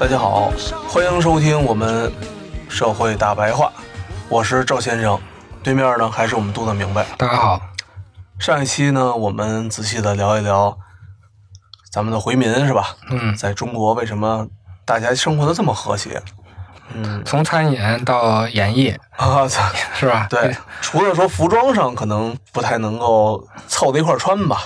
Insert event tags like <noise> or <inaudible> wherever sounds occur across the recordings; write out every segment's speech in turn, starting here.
大家好，欢迎收听我们《社会大白话》，我是赵先生，对面呢还是我们杜的明白。大家好，上一期呢，我们仔细的聊一聊咱们的回民是吧？嗯，在中国为什么大家生活的这么和谐？嗯从餐饮到演艺啊，操是吧？对，除了说服装上可能不太能够凑在一块穿吧，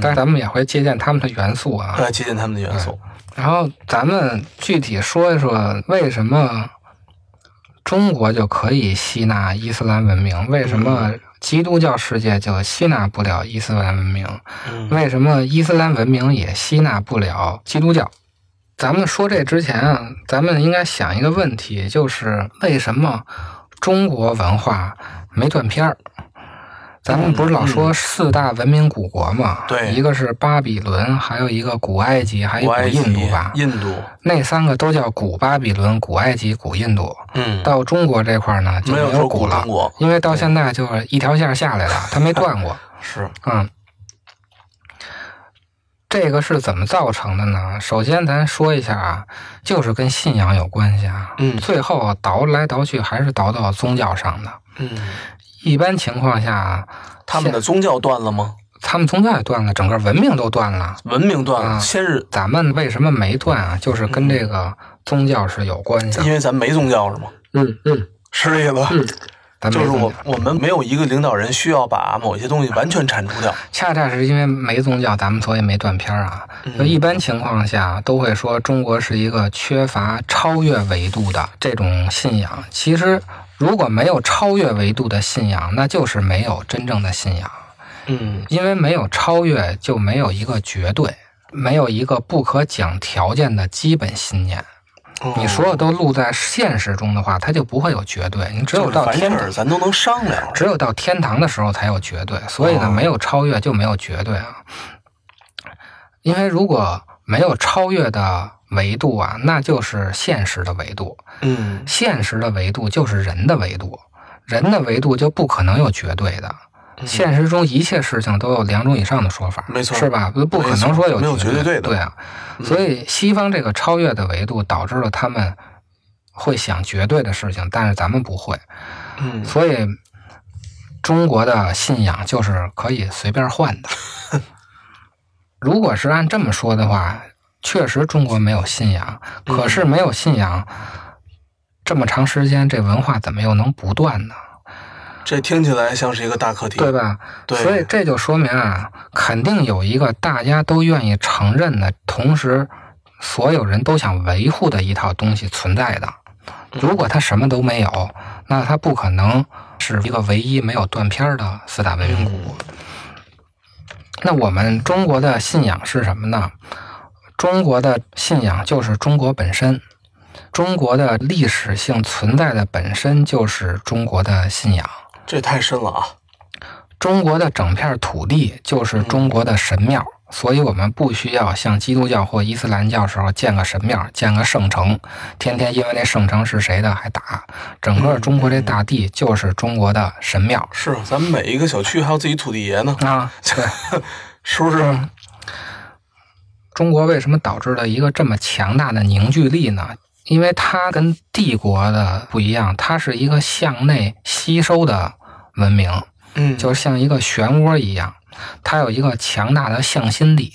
但是咱们也会借鉴他们的元素啊。来借鉴他们的元素。然后咱们具体说一说，为什么中国就可以吸纳伊斯兰文明？为什么基督教世界就吸纳不了伊斯兰文明？嗯为什么伊斯兰文明也吸纳不了基督教？咱们说这之前啊，咱们应该想一个问题，就是为什么中国文化没断片儿？咱们不是老说四大文明古国嘛？对一个是巴比伦，还有一个古埃及，还有古古埃及、印度吧？印度，那三个都叫古巴比伦、古埃及、古印度。嗯，到中国这块儿呢，就没有说古了因为到现在就是一条线下来的，<laughs> 它没断过。是，嗯，这个是怎么造成的呢？首先，咱说一下啊，就是跟信仰有关系啊。嗯最后倒来倒去还是倒到宗教上的。嗯，一般情况下，他们的宗教断了吗？他们宗教也断了，整个文明都断了。文明断了，啊先是咱们为什么没断啊？就是跟这个宗教是有关系的。因为咱没宗教是吗？嗯嗯是这意思吧？嗯，咱 <laughs> 就是我我们没有一个领导人需要把某些东西完全铲除掉。恰恰是因为没宗教，咱们所以没断片儿啊。一般情况下都会说中国是一个缺乏超越维度的这种信仰。其实如果没有超越维度的信仰，那就是没有真正的信仰。嗯因为没有超越，就没有一个绝对，没有一个不可讲条件的基本信念。你所有都录在现实中的话，它就不会有绝对。你只有到天凡事咱都能商量。只有到天堂的时候才有绝对，所以呢，哦没有超越就没有绝对啊。因为如果没有超越的维度啊，那就是现实的维度，嗯现实的维度就是人的维度，人的维度就不可能有绝对的。现实中一切事情都有两种以上的说法，没错是吧？不可能说有没有绝对的对啊。所以西方这个超越的维度导致了他们会想绝对的事情，但是咱们不会。嗯所以中国的信仰就是可以随便换的。<laughs> 如果是按这么说的话，确实中国没有信仰，可是没有信仰这么长时间，这文化怎么又能不断呢？这听起来像是一个大课题，对？吧？对所以这就说明啊，肯定有一个大家都愿意承认的，同时所有人都想维护的一套东西存在的。如果他什么都没有，那他不可能是一个唯一没有断片儿的四大文明古国。那我们中国的信仰是什么呢？中国的信仰就是中国本身，中国的历史性存在的本身就是中国的信仰。这太深了啊！中国的整片土地就是中国的神庙，所以我们不需要像基督教或伊斯兰教时候建个神庙、建个圣城，天天因为那圣城是谁的还打。整个中国这大地就是中国的神庙是，咱们每一个小区还有自己土地爷呢，啊。对，<laughs> 是不是？中国为什么导致了一个这么强大的凝聚力呢？因为它跟帝国的不一样，它是一个向内吸收的文明。嗯，就像一个漩涡一样，它有一个强大的向心力，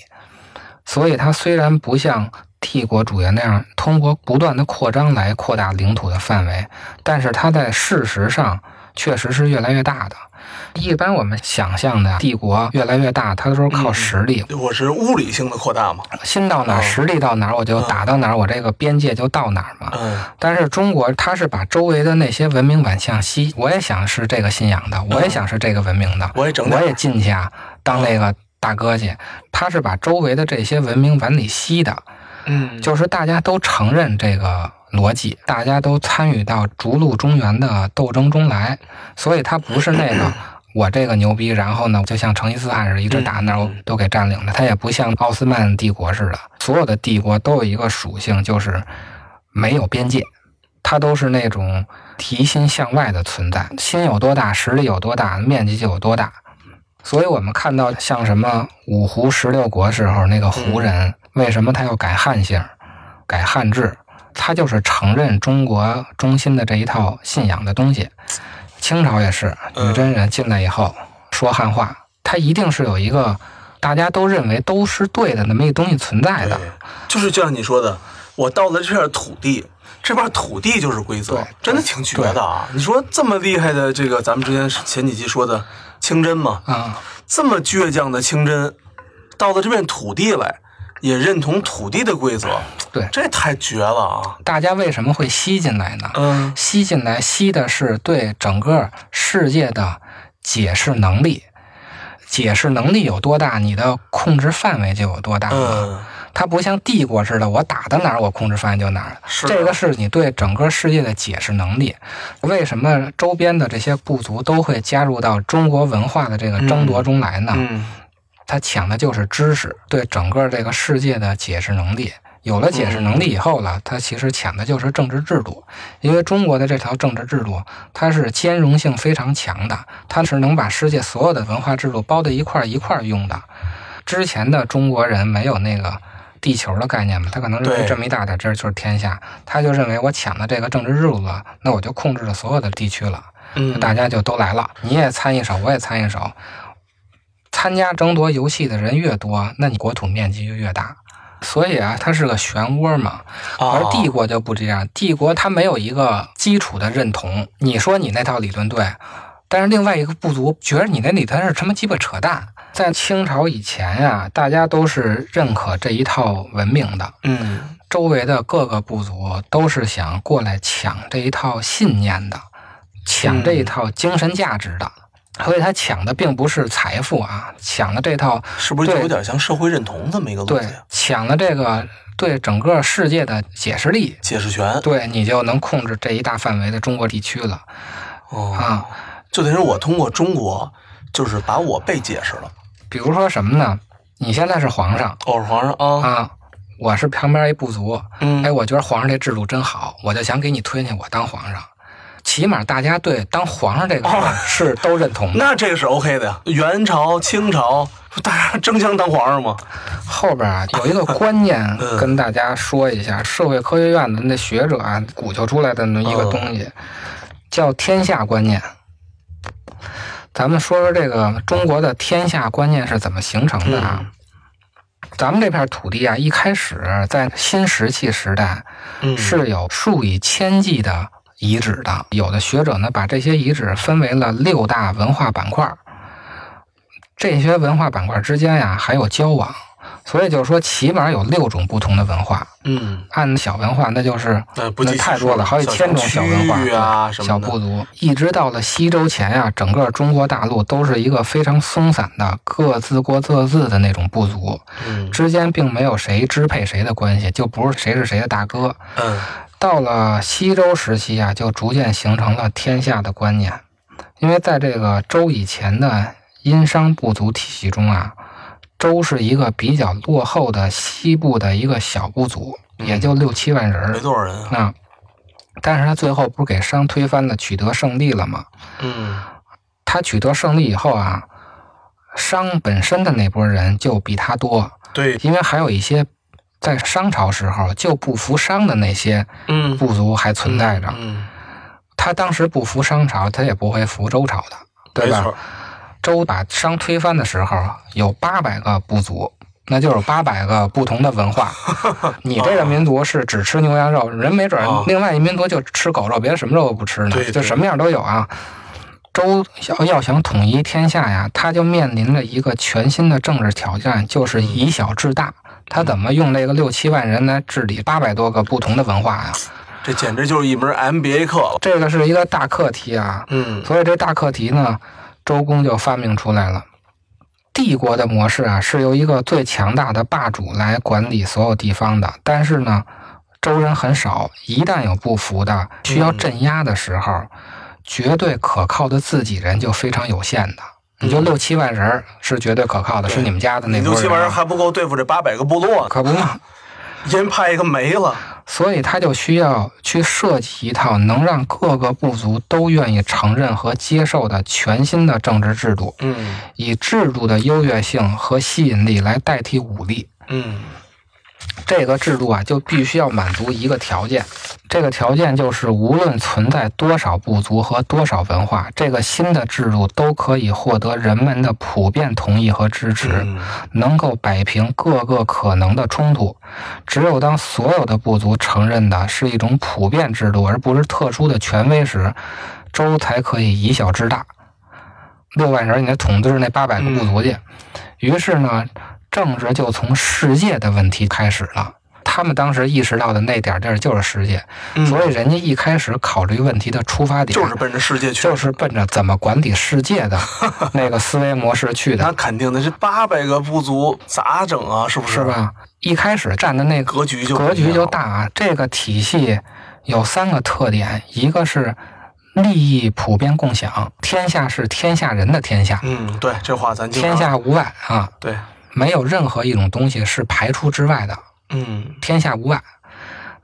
所以它虽然不像帝国主义那样通过不断的扩张来扩大领土的范围，但是它在事实上确实是越来越大的。一般我们想象的帝国越来越大，它都是靠实力，我是物理性的扩大嘛。心到哪儿，哦实力到哪儿，我就打到哪儿，我这个边界就到哪儿嘛。嗯但是中国它是把周围的那些文明往向西，我也想是这个信仰的，我也想是这个文明的，我也整我也进去啊，当那个大哥去。他是把周围的这些文明往里吸的，嗯，就是大家都承认这个逻辑，大家都参与到逐鹿中原的斗争中来，所以他不是那个。<laughs> 我这个牛逼，然后呢，就像成吉思汗似的，一直打那儿都给占领了。他也不像奥斯曼帝国似的，所有的帝国都有一个属性，就是没有边界，它都是那种提心向外的存在，心有多大，实力有多大，面积就有多大。所以我们看到像什么五胡十六国时候那个胡人，为什么他要改汉姓、改汉制？他就是承认中国中心的这一套信仰的东西。清朝也是，嗯女真人进来以后说汉话，他一定是有一个大家都认为都是对的那么一个东西存在的。对，就是就像你说的，我到了这片土地，这块土地就是规则对，真的挺绝的啊！你说这么厉害的这个，咱们之前前几期说的清真嘛，啊、这么倔强的清真，到了这片土地来，也认同土地的规则，对这太绝了啊！大家为什么会吸进来呢？嗯吸进来吸的是对整个世界的解释能力，解释能力有多大，你的控制范围就有多大嘛。嗯，它不像帝国似的，我打到哪儿，我控制范围就哪儿。是这个是你对整个世界的解释能力。为什么周边的这些部族都会加入到中国文化的这个争夺中来呢？嗯他抢的就是知识，对整个这个世界的解释能力。有了解释能力以后了，他其实抢的就是政治制度，因为中国的这条政治制度，它是兼容性非常强的，它是能把世界所有的文化制度包在一块儿一块儿用的。之前的中国人没有那个地球的概念嘛，他可能认为这么一大点这儿就是天下，他就认为我抢了这个政治制度了，那我就控制了所有的地区了。嗯，大家就都来了，你也参一手，我也参一手。参加争夺游戏的人越多，那你国土面积就越大。所以啊，它是个漩涡嘛。啊而帝国就不这样，帝国它没有一个基础的认同。你说你那套理论对，但是另外一个部族觉得你那理论是他妈鸡巴扯淡。在清朝以前呀、大家都是认可这一套文明的，嗯周围的各个部族都是想过来抢这一套信念的，抢这一套精神价值的。所以他抢的并不是财富啊，抢的这套是不是就有点像社会认同这么一个东西对？抢的这个对整个世界的解释力，解释权对你就能控制这一大范围的中国地区了哦，啊。就等于我通过中国，就是把我被解释了。比如说什么呢？你现在是皇上哦，是皇上啊，啊，我是旁边一部族，嗯，哎，我觉得皇上这制度真好，我就想给你推荐我当皇上。起码大家对当皇上这个事儿是都认同的。<laughs> 那这个是 OK 的呀。元朝、清朝，大家争相当皇上吗？后边啊有一个观念嗯跟大家说一下，社会科学院的那学者啊鼓捣出来的那么一个东西，叫天下观念。咱们说说这个中国的天下观念是怎么形成的啊？咱们这片土地啊，一开始在新石器时代嗯是有数以千计的遗址的。有的学者呢，把这些遗址分为了六大文化板块，这些文化板块之间呀还有交往，所以就是说，起码有六种不同的文化。嗯，按小文化，那就是那太多了，好几千种小文化啊小部族，一直到了西周前呀、整个中国大陆都是一个非常松散的各自过各自的那种部族，嗯之间并没有谁支配谁的关系，就不是谁是谁的大哥。嗯到了西周时期啊，就逐渐形成了天下的观念，因为在这个周以前的殷商部族体系中啊，周是一个比较落后的西部的一个小部族，也就六七万人没多少人啊。啊。但是他最后不是给商推翻了，取得胜利了吗？嗯他取得胜利以后啊，商本身的那波人就比他多，对，因为还有一些在商朝时候就不服商的那些嗯部族还存在着。嗯，他当时不服商朝，他也不会服周朝的，对吧？周把商推翻的时候，有八百个部族，那就是八百个不同的文化。<laughs> 你这个民族是只吃牛羊肉，人没准另外一民族就吃狗肉，别的什么肉都不吃呢对，就什么样都有啊。周要要想统一天下呀，他就面临着一个全新的政治挑战，就是以小制大。他怎么用这个六七万人来治理八百多个不同的文化呀？这简直就是一门 MBA 课了。这个是一个大课题啊。嗯所以这大课题呢，周公就发明出来了。帝国的模式啊，是由一个最强大的霸主来管理所有地方的。但是呢，周人很少，一旦有不服的需要镇压的时候，绝对可靠的自己人就非常有限的。你就六七万人是绝对可靠的，是你们家的那六七万人还不够对付这八百个部落呢，可不嘛。<laughs> 一人派一个没了。所以他就需要去设计一套能让各个部族都愿意承认和接受的全新的政治制度。嗯以制度的优越性和吸引力来代替武力。嗯这个制度啊，就必须要满足一个条件，这个条件就是无论存在多少部族和多少文化，这个新的制度都可以获得人们的普遍同意和支持，嗯能够摆平各个可能的冲突。只有当所有的部族承认的是一种普遍制度，而不是特殊的权威时，州才可以以小制大。六万人，你得统治那八百个部族去。于是呢，政治就从世界的问题开始了。他们当时意识到的那点地儿就是世界，嗯所以人家一开始考虑问题的出发点就是奔着世界去。就是奔着怎么管理世界的 <laughs> 那个思维模式去的那，肯定的，这八百个部族咋整啊？是不是？是？吧？一开始站的那个格局就格局就大啊。这个体系有三个特点，一个是利益普遍共享，天下是天下人的天下，嗯，对，这话咱经常天下无外啊，对，没有任何一种东西是排除之外的，嗯天下无外。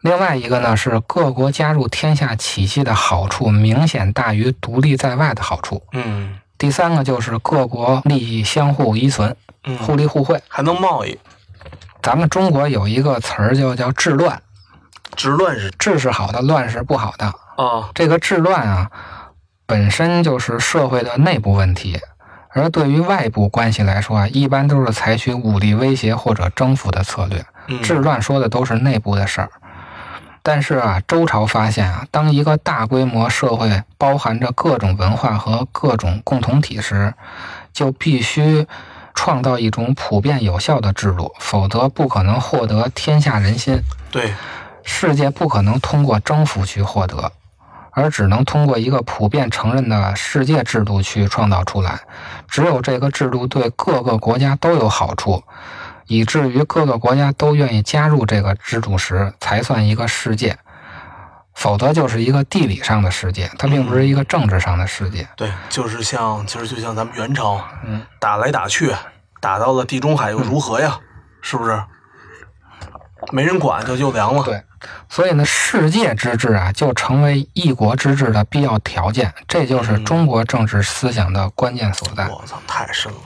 另外一个呢是各国加入天下体系的好处明显大于独立在外的好处。嗯第三个就是各国利益相互依存、互嗯，利互惠。还能贸易，咱们中国有一个词儿就叫治乱，治乱是治是好的，乱是不好的。啊，这个治乱啊，本身就是社会的内部问题，而对于外部关系来说啊，一般都是采取武力威胁或者征服的策略。嗯治乱说的都是内部的事儿。但是啊，周朝发现啊，当一个大规模社会包含着各种文化和各种共同体时，就必须创造一种普遍有效的制度，否则不可能获得天下人心。对，世界不可能通过征服去获得，而只能通过一个普遍承认的世界制度去创造出来。只有这个制度对各个国家都有好处，以至于各个国家都愿意加入这个制度时，才算一个世界。否则就是一个地理上的世界，它并不是一个政治上的世界。对，就是像，其实就像咱们元朝，嗯，打来打去，打到了地中海又如何呀？是不是？没人管就就凉了。对所以呢，世界之治啊，就成为一国之治的必要条件，这就是中国政治思想的关键所在。我操，太深了。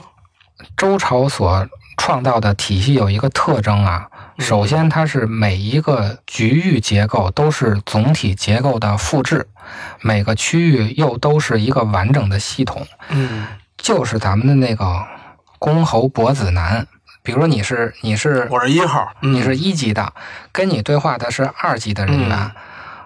周朝所创造的体系有一个特征啊，首先它是每一个局域结构都是总体结构的复制，每个区域又都是一个完整的系统，嗯就是咱们的那个公侯伯子男。比如说你是你是我是一号，嗯你是一级的，跟你对话的是二级的人员。嗯。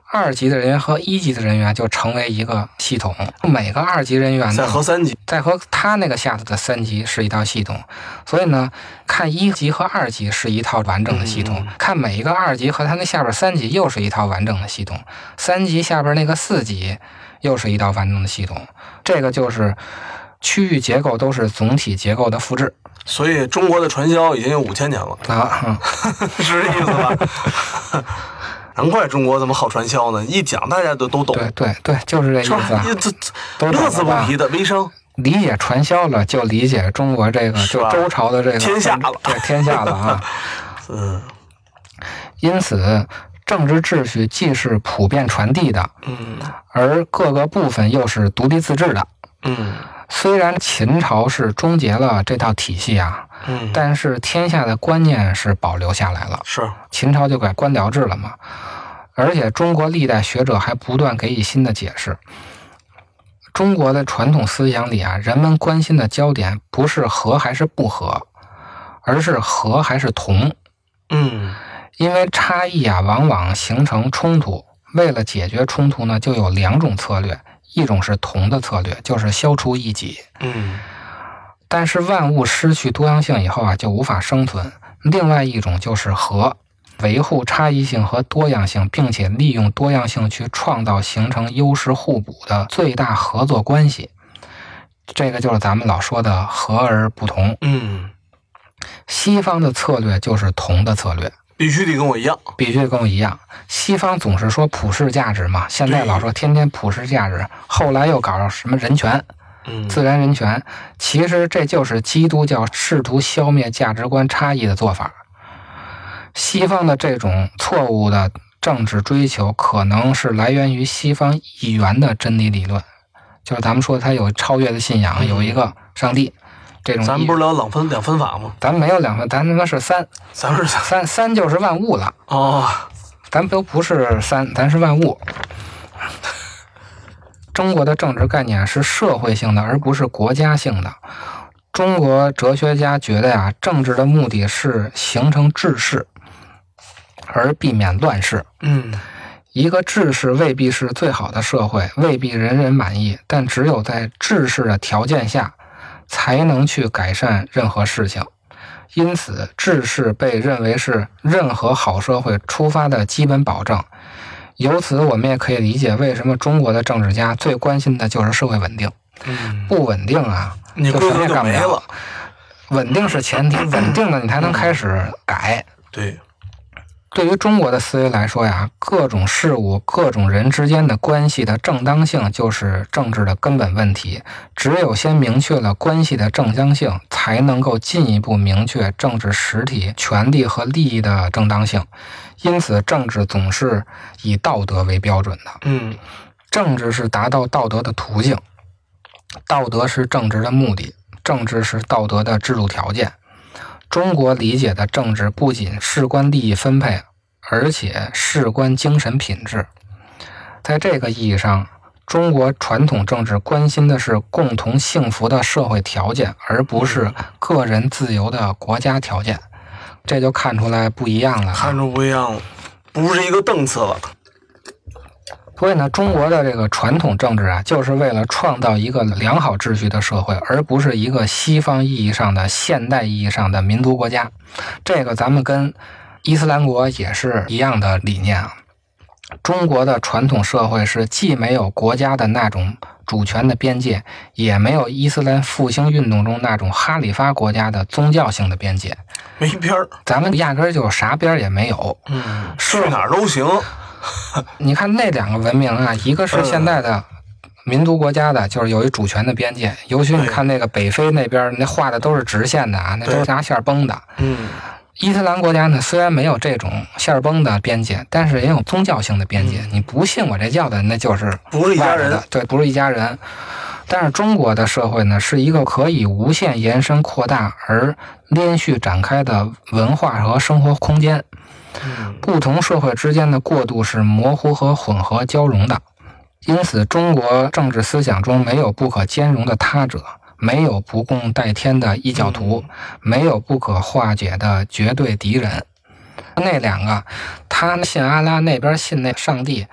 二级的人员和一级的人员就成为一个系统，每个二级人员呢在和三级，再和他那个下头的三级是一套系统，所以呢，看一级和二级是一套完整的系统，嗯。看每一个二级和他那下边三级又是一套完整的系统，三级下边那个四级又是一套完整的系统，这个就是区域结构都是总体结构的复制所以中国的传销已经有五千年了，啊。嗯 <laughs> 是这意思吧？<laughs> 难怪中国这么好传销呢，一讲大家都都懂，对对对，就是这意思啊？。这这都乐此不疲的微商，理解传销了，就理解中国这个，就周朝的这个天下了对天下了啊。<laughs> 嗯因此，政治秩序既是普遍传递的，嗯而各个部分又是独立自治的。嗯虽然秦朝是终结了这套体系啊，嗯，但是天下的观念是保留下来了。是秦朝就改官僚制了嘛，而且中国历代学者还不断给予新的解释。中国的传统思想里啊，人们关心的焦点不是和还是不和，而是和还是同。嗯因为差异啊，往往形成冲突。为了解决冲突呢，就有两种策略：一种是同的策略，就是消除异己。嗯但是万物失去多样性以后啊，就无法生存。另外一种就是和，维护差异性和多样性，并且利用多样性去创造形成优势互补的最大合作关系。这个就是咱们老说的和而不同。嗯，西方的策略就是同的策略，必须得跟我一样。必须跟我一样。西方总是说普世价值嘛，现在老说天天普世价值，后来又搞到什么人权、嗯自然人权，其实这就是基督教试图消灭价值观差异的做法。西方的这种错误的政治追求，可能是来源于西方一元的真理理论，就是咱们说他有超越的信仰，有一个上帝。这种一咱不是聊两分两分法吗？咱没有两分，咱他妈是三咱们是三三就是万物了。哦，咱都不是三，咱是万物。中国的政治概念是社会性的，而不是国家性的。中国哲学家觉得呀，政治的目的是形成治世，而避免乱世。嗯一个治世未必是最好的社会，未必人人满意，但只有在治世的条件下，才能去改善任何事情。因此，治世被认为是任何好社会出发的基本保证。由此，我们也可以理解为什么中国的政治家最关心的就是社会稳定。嗯，不稳定啊，就你规则什么也干不了。稳定是前提，稳定了你才能开始改。对，对于中国的思维来说呀，各种事物、各种人之间的关系的正当性就是政治的根本问题。只有先明确了关系的正当性，才能够进一步明确政治实体权利和利益的正当性。因此，政治总是以道德为标准的。嗯政治是达到道德的途径，道德是政治的目的，政治是道德的制度条件。中国理解的政治不仅事关利益分配，而且事关精神品质。在这个意义上，中国传统政治关心的是共同幸福的社会条件，而不是个人自由的国家条件。这就看出来不一样了。看出不一样了，不是一个档次了。所以呢，中国的这个传统政治啊，就是为了创造一个良好秩序的社会，而不是一个西方意义上的现代意义上的民族国家。这个咱们跟伊斯兰国也是一样的理念啊。中国的传统社会是既没有国家的那种主权的边界，也没有伊斯兰复兴运动中那种哈里发国家的宗教性的边界，没边儿，咱们压根儿就啥边儿也没有。嗯，去哪儿都行。<laughs> 你看那两个文明啊，一个是现在的民族国家的，就是有一主权的边界。尤其你看那个北非那边，那画的都是直线的啊，那都是拿线绷的。嗯伊斯兰国家呢，虽然没有这种线绷的边界，但是也有宗教性的边界。你不信我这教的，那就是不是一家人的，对，不是一家人。但是中国的社会呢，是一个可以无限延伸扩大而连续展开的文化和生活空间。嗯不同社会之间的过渡是模糊和混合交融的，因此中国政治思想中没有不可兼容的他者，没有不共戴天的异教徒，没有不可化解的绝对敌人。那两个，他信阿拉，那边信那上帝，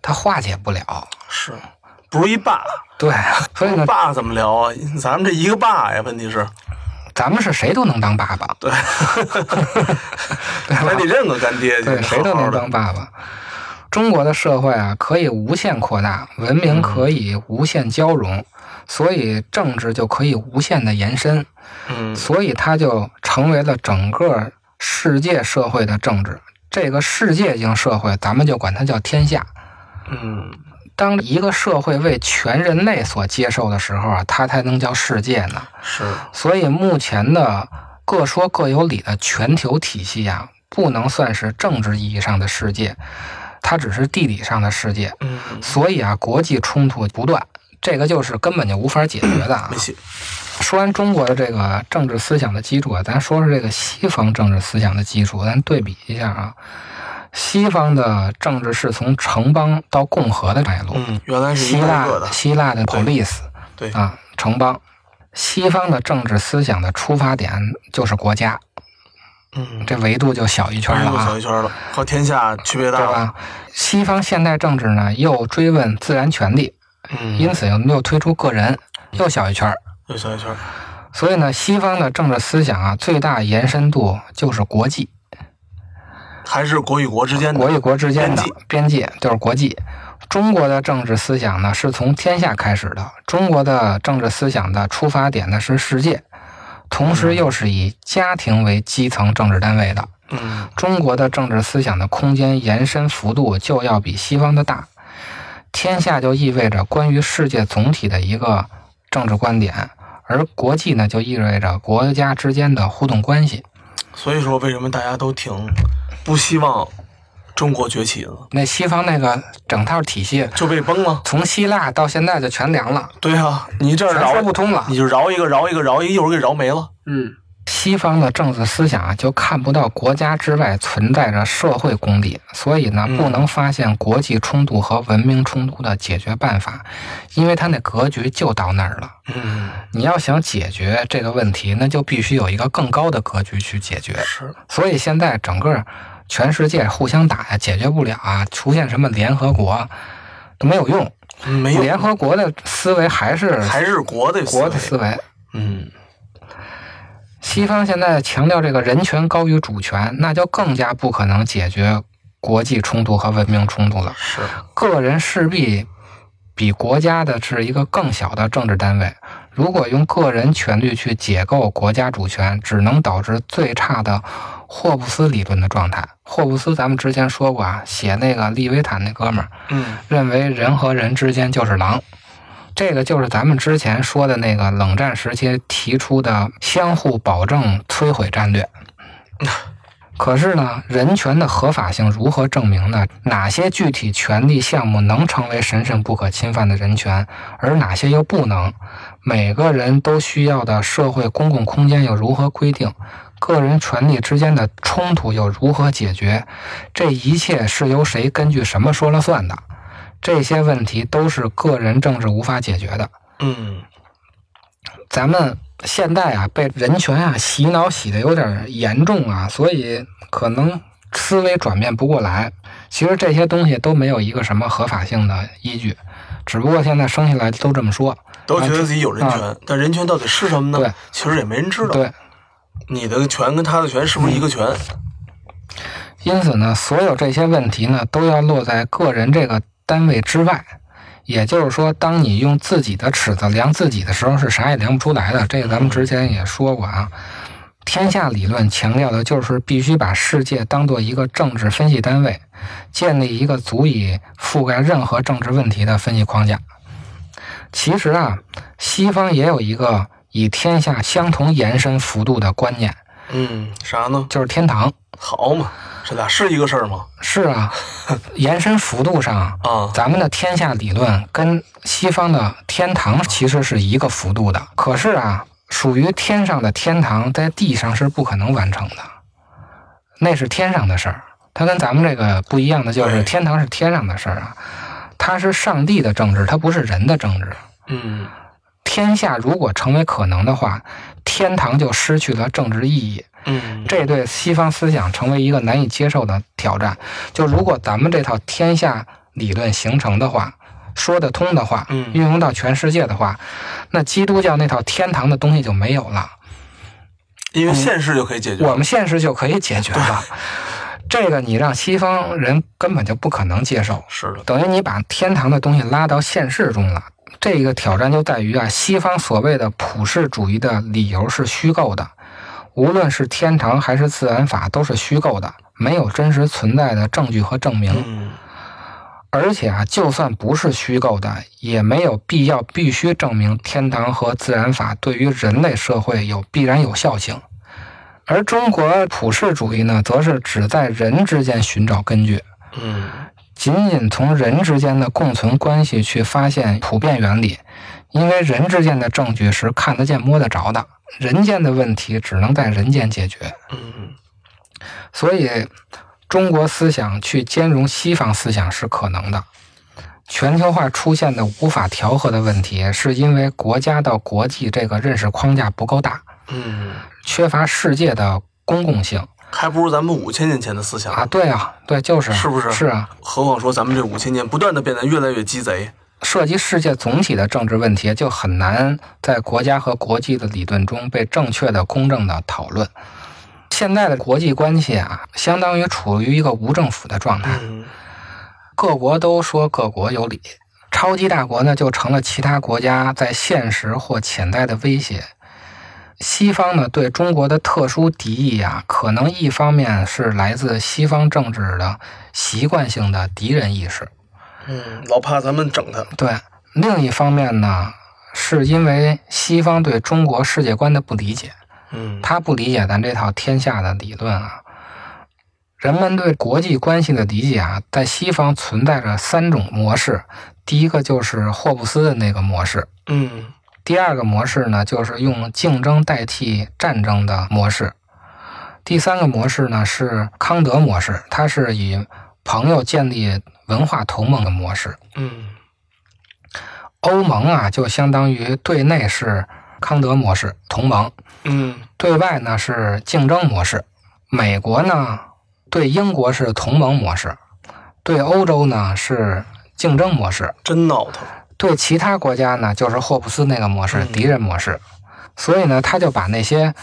他化解不了。是，不是一爸。对，所以呢，爸怎么聊啊？咱们这一个爸呀，问题是，咱们是谁都能当爸爸，对，<laughs> 对吧还得认个干爹，对，谁都能当爸爸。中国的社会啊，可以无限扩大，文明可以无限交融，所以政治就可以无限的延伸，嗯所以它就成为了整个世界社会的政治。这个世界性社会，咱们就管它叫天下。嗯当一个社会为全人类所接受的时候啊，它才能叫世界呢。是，所以目前的各说各有理的全球体系啊，不能算是政治意义上的世界，它只是地理上的世界。嗯所以啊，国际冲突不断，这个就是根本就无法解决的啊没。戏。说完中国的这个政治思想的基础啊，咱说说这个西方政治思想的基础，咱对比一下啊。西方的政治是从城邦到共和的脉络，嗯，原来是希腊希腊的 police 对，啊，城邦。西方的政治思想的出发点就是国家，嗯，这维度就小一圈了啊。又小一，圈了，和天下区别大。吧？西方现代政治呢，又追问自然权利，嗯。因此又推出个人，又小一圈儿。又小一圈儿，所以呢，西方的政治思想啊，最大延伸度就是国际，还是国与国之间的国与国之间的边界就是国际。中国的政治思想呢，是从天下开始的。中国的政治思想的出发点呢是世界，同时又是以家庭为基层政治单位的。嗯中国的政治思想的空间延伸幅度就要比西方的大。天下就意味着关于世界总体的一个政治观点，而国际呢就意味着国家之间的互动关系。所以说为什么大家都挺不希望中国崛起了？那西方那个整套体系，就被崩了。从希腊到现在就全凉了，对啊，你这儿说不通了。你就饶一个饶一个饶一个，一会儿给饶没了。嗯，西方的政治思想啊，就看不到国家之外存在着社会公理，所以呢，嗯不能发现国际冲突和文明冲突的解决办法，因为它那格局就到那儿了。嗯，你要想解决这个问题，那就必须有一个更高的格局去解决。是，所以现在整个全世界互相打呀，解决不了啊，出现什么联合国都没有用。嗯没有联合国的思维还是还是国的国的。思维。嗯西方现在强调这个人权高于主权，那就更加不可能解决国际冲突和文明冲突了。是，个人势必比国家的是一个更小的政治单位。如果用个人权利去解构国家主权，只能导致最差的霍布斯理论的状态。霍布斯咱们之前说过啊，写那个利维坦那哥们儿嗯认为人和人之间就是狼。这个就是咱们之前说的那个冷战时期提出的相互保证摧毁战略。<laughs> 可是呢，人权的合法性如何证明呢？哪些具体权利项目能成为神圣不可侵犯的人权，而哪些又不能？每个人都需要的社会公共空间又如何规定？个人权利之间的冲突又如何解决？这一切是由谁根据什么说了算的？这些问题都是个人政治无法解决的。嗯咱们现在啊，被人权啊洗脑洗的有点严重啊，所以可能思维转变不过来。其实这些东西都没有一个什么合法性的依据，只不过现在生下来都这么说。都觉得自己有人权，但人权到底是什么呢对？其实也没人知道。对，你的权跟他的权是不是一个权？因此呢，所有这些问题呢，都要落在个人这个单位之外。也就是说，当你用自己的尺子量自己的时候，是啥也量不出来的。这个咱们之前也说过啊。天下理论强调的就是必须把世界当做一个政治分析单位，建立一个足以覆盖任何政治问题的分析框架。其实啊，西方也有一个以天下相同延伸幅度的观念，嗯，啥呢？就是天堂。好嘛，这俩是一个事儿吗？是啊，<laughs> 延伸幅度上，啊，咱们的天下理论跟西方的天堂其实是一个幅度的。可是啊，属于天上的天堂在地上是不可能完成的，那是天上的事儿。它跟咱们这个不一样的就是，天堂是天上的事儿啊，它是上帝的政治，它不是人的政治。嗯天下如果成为可能的话，天堂就失去了政治意义。嗯，这对西方思想成为一个难以接受的挑战。就如果咱们这套天下理论形成的话，说得通的话，嗯运用到全世界的话，那基督教那套天堂的东西就没有了，因为现实就可以解决。我们现实就可以解决了。这个你让西方人根本就不可能接受，是的，等于你把天堂的东西拉到现实中了。这个挑战就在于啊，西方所谓的普世主义的理由是虚构的，无论是天堂还是自然法都是虚构的，没有真实存在的证据和证明。嗯而且啊，就算不是虚构的，也没有必要必须证明天堂和自然法对于人类社会有必然有效性。而中国普世主义呢，则是只在人之间寻找根据，嗯仅仅从人之间的共存关系去发现普遍原理，因为人之间的证据是看得见摸得着的，人间的问题只能在人间解决。嗯所以，中国思想去兼容西方思想是可能的。全球化出现的无法调和的问题，是因为国家到国际这个认识框架不够大，嗯，缺乏世界的公共性还不如咱们五千年前的思想啊！对啊，对，就是是不是是啊，何况说咱们这五千年不断的变得越来越鸡贼，涉及世界总体的政治问题，就很难在国家和国际的理论中被正确的、公正的讨论。现在的国际关系啊，相当于处于一个无政府的状态，嗯各国都说各国有理，超级大国呢就成了其他国家在现实或潜在的威胁。西方呢对中国的特殊敌意啊，可能一方面是来自西方政治的习惯性的敌人意识，嗯，老怕咱们整他。对；另一方面呢，是因为西方对中国世界观的不理解，嗯他不理解咱这套天下的理论啊。人们对国际关系的理解啊，在西方存在着三种模式。第一个就是霍布斯的那个模式，嗯第二个模式呢，就是用竞争代替战争的模式。第三个模式呢是康德模式，它是以朋友建立文化同盟的模式。嗯欧盟啊，就相当于对内是康德模式同盟，嗯对外呢是竞争模式。美国呢对英国是同盟模式，对欧洲呢是竞争模式，真闹腾。对其他国家呢就是霍布斯那个模式，嗯敌人模式。所以呢，他就把那些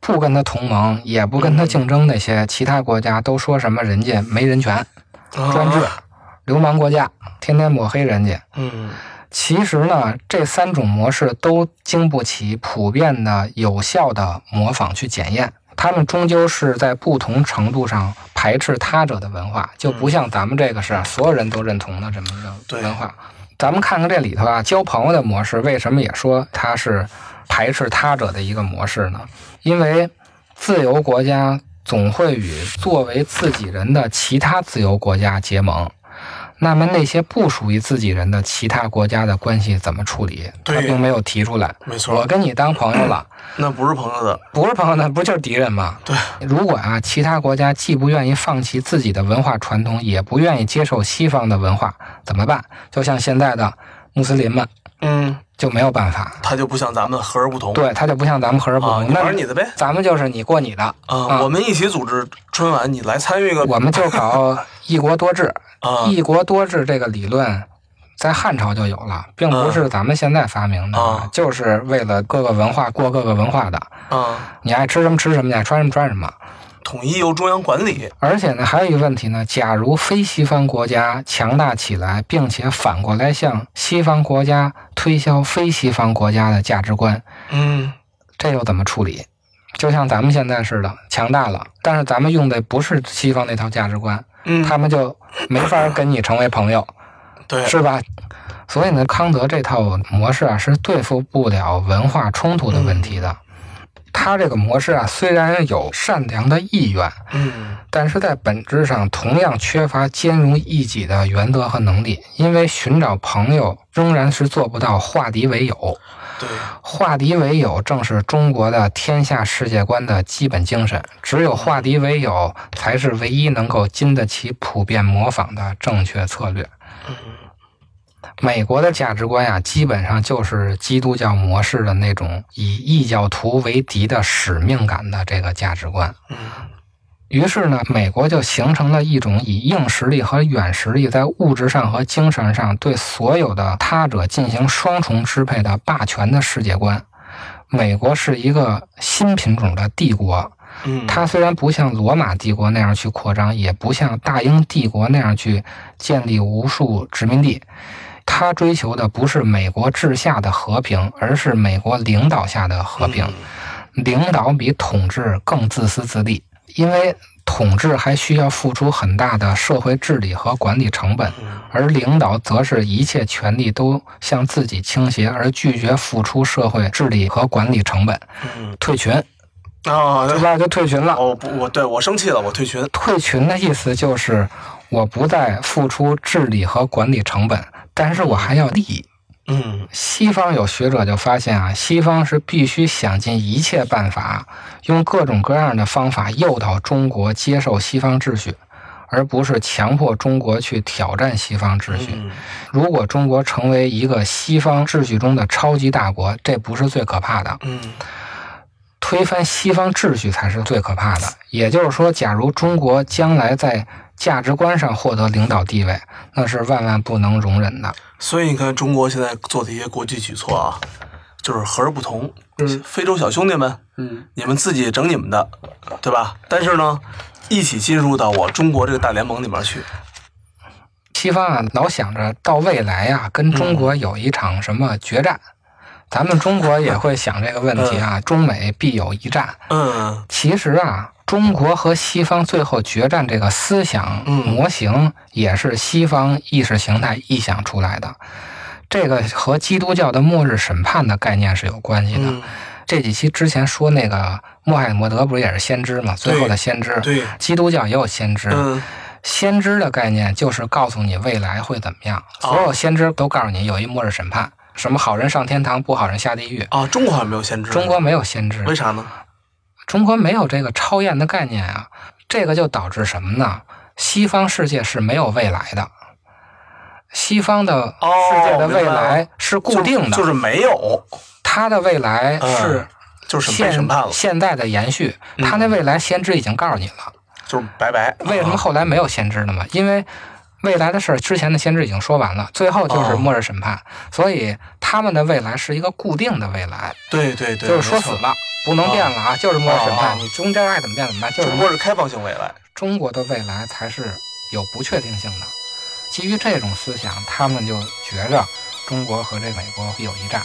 不跟他同盟，也不跟他竞争那些其他国家，都说什么人家没人权、专制、啊流氓国家，天天抹黑人家。嗯其实呢，这三种模式都经不起普遍的、有效的模仿去检验。他们终究是在不同程度上排斥他者的文化，就不像咱们这个是所有人都认同的这么一个文化。咱们看看这里头啊，交朋友的模式为什么也说它是排斥他者的一个模式呢？因为自由国家总会与作为自己人的其他自由国家结盟。那么那些不属于自己人的其他国家的关系怎么处理？他并没有提出来。没错我跟你当朋友了，<clears throat> 那不是朋友的。不是朋友，那不就是敌人吗？对，如果啊，其他国家既不愿意放弃自己的文化传统，也不愿意接受西方的文化，怎么办？就像现在的穆斯林们嗯，就没有办法，他就不像咱们和而不同。对他就不像咱们和而不啊，同。你那玩你的呗。咱们就是你过你的，啊，我们一起组织春晚，你来参与个我们就搞一国多制。<laughs> 啊一国多制这个理论，在汉朝就有了，并不是咱们现在发明的，啊就是为了各个文化过各个文化的。啊，你爱吃什么吃什么，你爱穿什么穿什么。统一由中央管理。而且呢，还有一个问题呢，假如非西方国家强大起来，并且反过来向西方国家推销非西方国家的价值观，嗯这又怎么处理？就像咱们现在似的，强大了，但是咱们用的不是西方那套价值观，嗯，他们就没法跟你成为朋友。<laughs> 对，是吧？所以呢，康德这套模式啊，是对付不了文化冲突的问题的。他这个模式啊，虽然有善良的意愿，嗯但是在本质上同样缺乏兼容异己的原则和能力，因为寻找朋友仍然是做不到化敌为友。对，化敌为友正是中国的天下世界观的基本精神，只有化敌为友，才是唯一能够经得起普遍模仿的正确策略。美国的价值观呀、基本上就是基督教模式的那种以异教徒为敌的使命感的这个价值观。于是呢，美国就形成了一种以硬实力和软实力在物质上和精神上对所有的他者进行双重支配的霸权的世界观。美国是一个新品种的帝国，它虽然不像罗马帝国那样去扩张，也不像大英帝国那样去建立无数殖民地，它追求的不是美国治下的和平，而是美国领导下的和平。领导比统治更自私自利，因为统治还需要付出很大的社会治理和管理成本，而领导则是一切权力都向自己倾斜，而拒绝付出社会治理和管理成本，嗯退群，啊，对吧？就退群了。哦不，我对我生气了，我退群。退群的意思就是我不再付出治理和管理成本，但是我还要利益。嗯西方有学者就发现啊，西方是必须想尽一切办法，用各种各样的方法诱导中国接受西方秩序，而不是强迫中国去挑战西方秩序。嗯如果中国成为一个西方秩序中的超级大国，这不是最可怕的。嗯推翻西方秩序才是最可怕的。也就是说，假如中国将来在价值观上获得领导地位，那是万万不能容忍的。所以你看，中国现在做的一些国际举措啊，就是和而不同。嗯非洲小兄弟们，嗯，你们自己整你们的，对吧？但是呢，一起进入到我中国这个大联盟里面去。西方啊，老想着到未来啊，跟中国有一场什么决战。咱们中国也会想这个问题啊，中美必有一战。嗯其实啊，中国和西方最后决战这个思想嗯模型，也是西方意识形态臆想出来的。这个和基督教的末日审判的概念是有关系的。嗯，这几期之前说那个穆罕默德不是也是先知嘛？最后的先知，对，基督教也有先知。嗯先知的概念就是告诉你未来会怎么样，哦所有先知都告诉你有一末日审判，什么好人上天堂，不好人下地狱。啊，中国好像没有先知，中国没有先知，为啥呢？中国没有这个超验的概念啊，这个就导致什么呢？西方世界是没有未来的，西方的世界的未来是固定的，就就是没有，它的未来是就是现审判了，现在的延续，嗯它的未来先知已经告诉你了。就是拜拜。为什么后来没有先知呢嘛？因为未来的事儿之前的先知已经说完了，最后就是哦末日审判，所以他们的未来是一个固定的未来，对对对，就是说死了不能变了啊，就是末日审哦判，你中间爱怎么变怎么办，就是中国是开放性未来。中国的未来才是有不确定性的。基于这种思想，他们就觉着中国和这美国必有一战。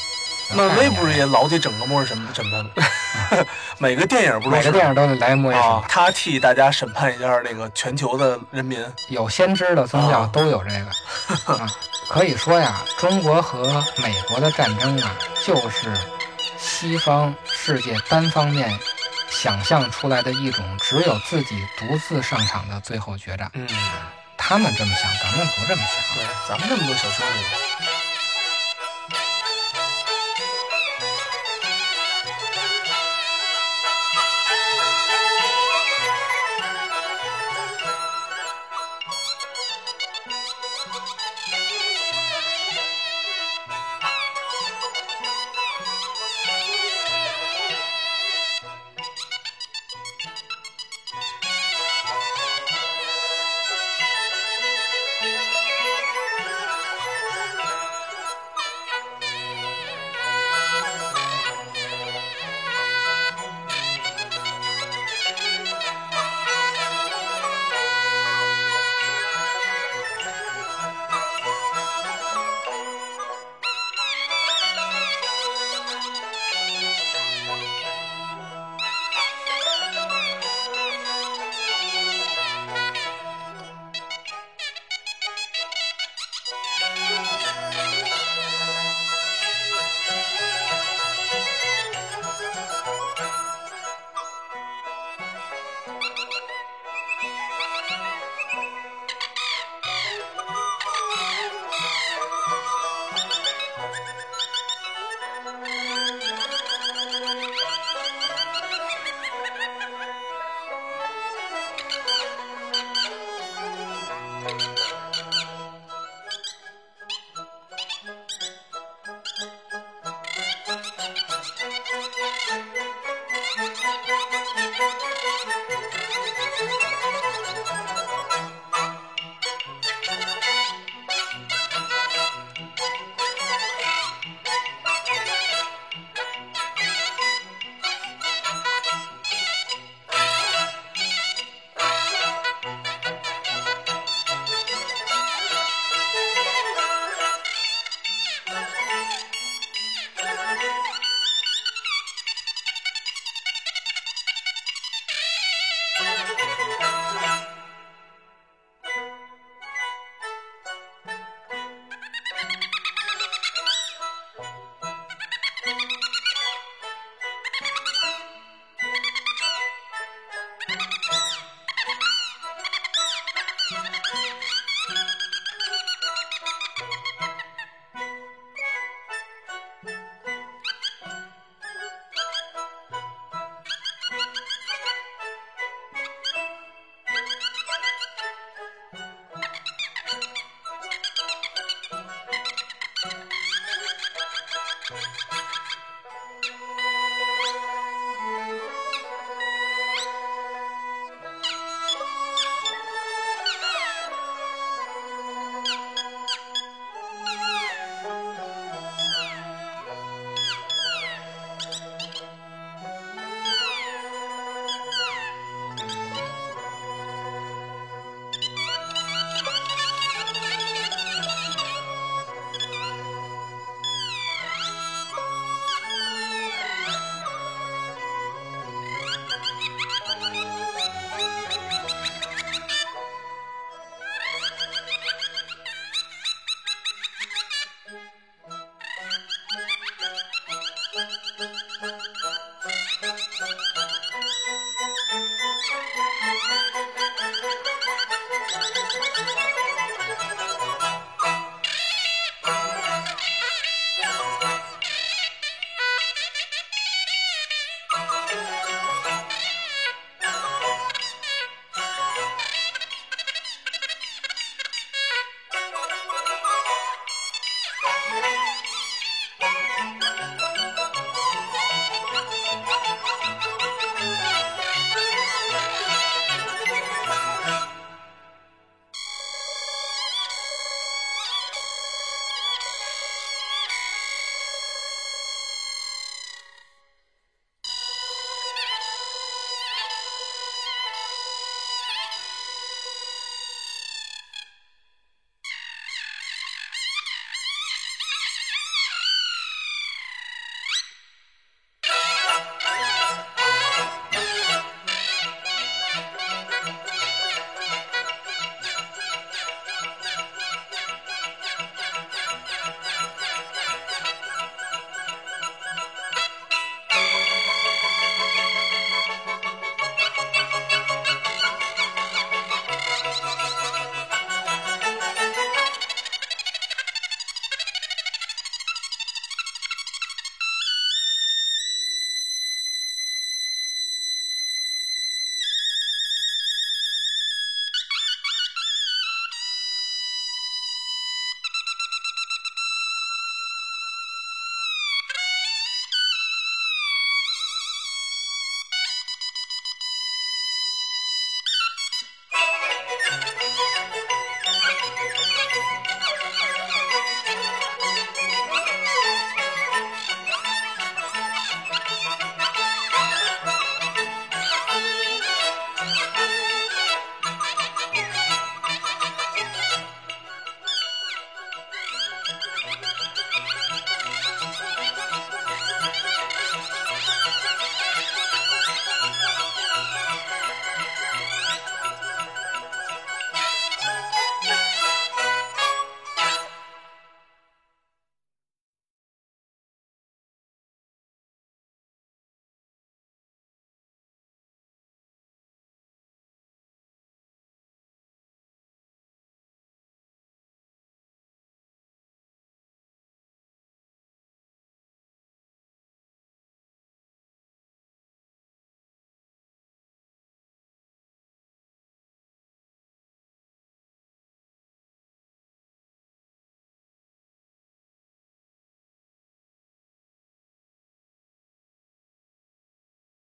漫威不是也老得整个末日审审判吗？<laughs> 每个电影不是每个电影都得来末日审啊？，他替大家审判一下那个全球的人民。有先知的宗教啊都有这个 <laughs> 啊。可以说呀，中国和美国的战争啊，就是西方世界单方面想象出来的一种只有自己独自上场的最后决战。嗯，他们这么想，咱们不这么想。对，咱们这么多小兄弟，